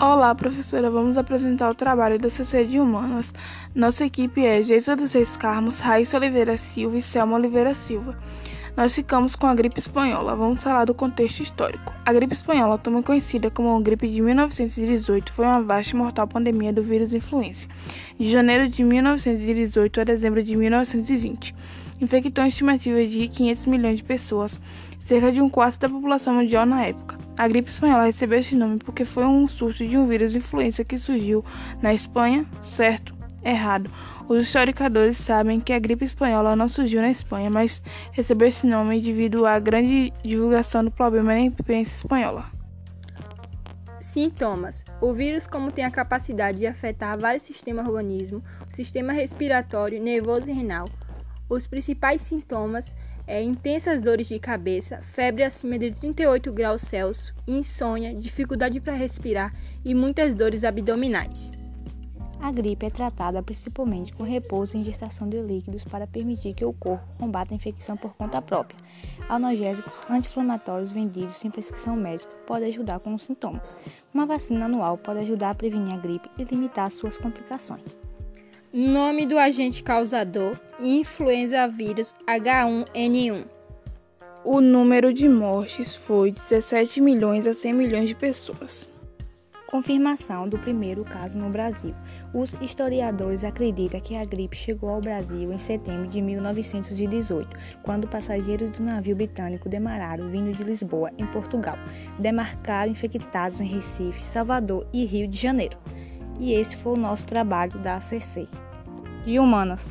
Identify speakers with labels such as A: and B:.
A: Olá, professora. Vamos apresentar o trabalho da CC de Humanas. Nossa equipe é Geisa dos Reis Carmos, Raíssa Oliveira Silva e Selma Oliveira Silva. Nós ficamos com a gripe espanhola. Vamos falar do contexto histórico. A gripe espanhola, também conhecida como gripe de 1918, foi uma vasta e mortal pandemia do vírus influenza, de janeiro de 1918 a dezembro de 1920. Infectou uma estimativa de 500 milhões de pessoas, cerca de um quarto da população mundial na época. A gripe espanhola recebeu esse nome porque foi um surto de um vírus influenza que surgiu na Espanha, certo? Errado. Os historiadores sabem que a gripe espanhola não surgiu na Espanha, mas recebeu esse nome devido à grande divulgação do problema na imprensa espanhola.
B: Sintomas: O vírus, como tem a capacidade de afetar vários sistemas do organismo, o sistema respiratório, nervoso e renal. Os principais sintomas é, intensas dores de cabeça, febre acima de 38 graus Celsius, insônia, dificuldade para respirar e muitas dores abdominais.
C: A gripe é tratada principalmente com repouso e ingestação de líquidos para permitir que o corpo combata a infecção por conta própria. Analgésicos anti-inflamatórios vendidos sem prescrição médica podem ajudar com os sintomas. Uma vacina anual pode ajudar a prevenir a gripe e limitar suas complicações.
B: Nome do agente causador: influenza vírus H1N1.
A: O número de mortes foi de 17 milhões a 100 milhões de pessoas.
C: Confirmação do primeiro caso no Brasil. Os historiadores acreditam que a gripe chegou ao Brasil em setembro de 1918, quando passageiros do navio britânico Demararo, vindo de Lisboa, em Portugal, demarcaram infectados em Recife, Salvador e Rio de Janeiro. E esse foi o nosso trabalho da ACC.
A: E humanas.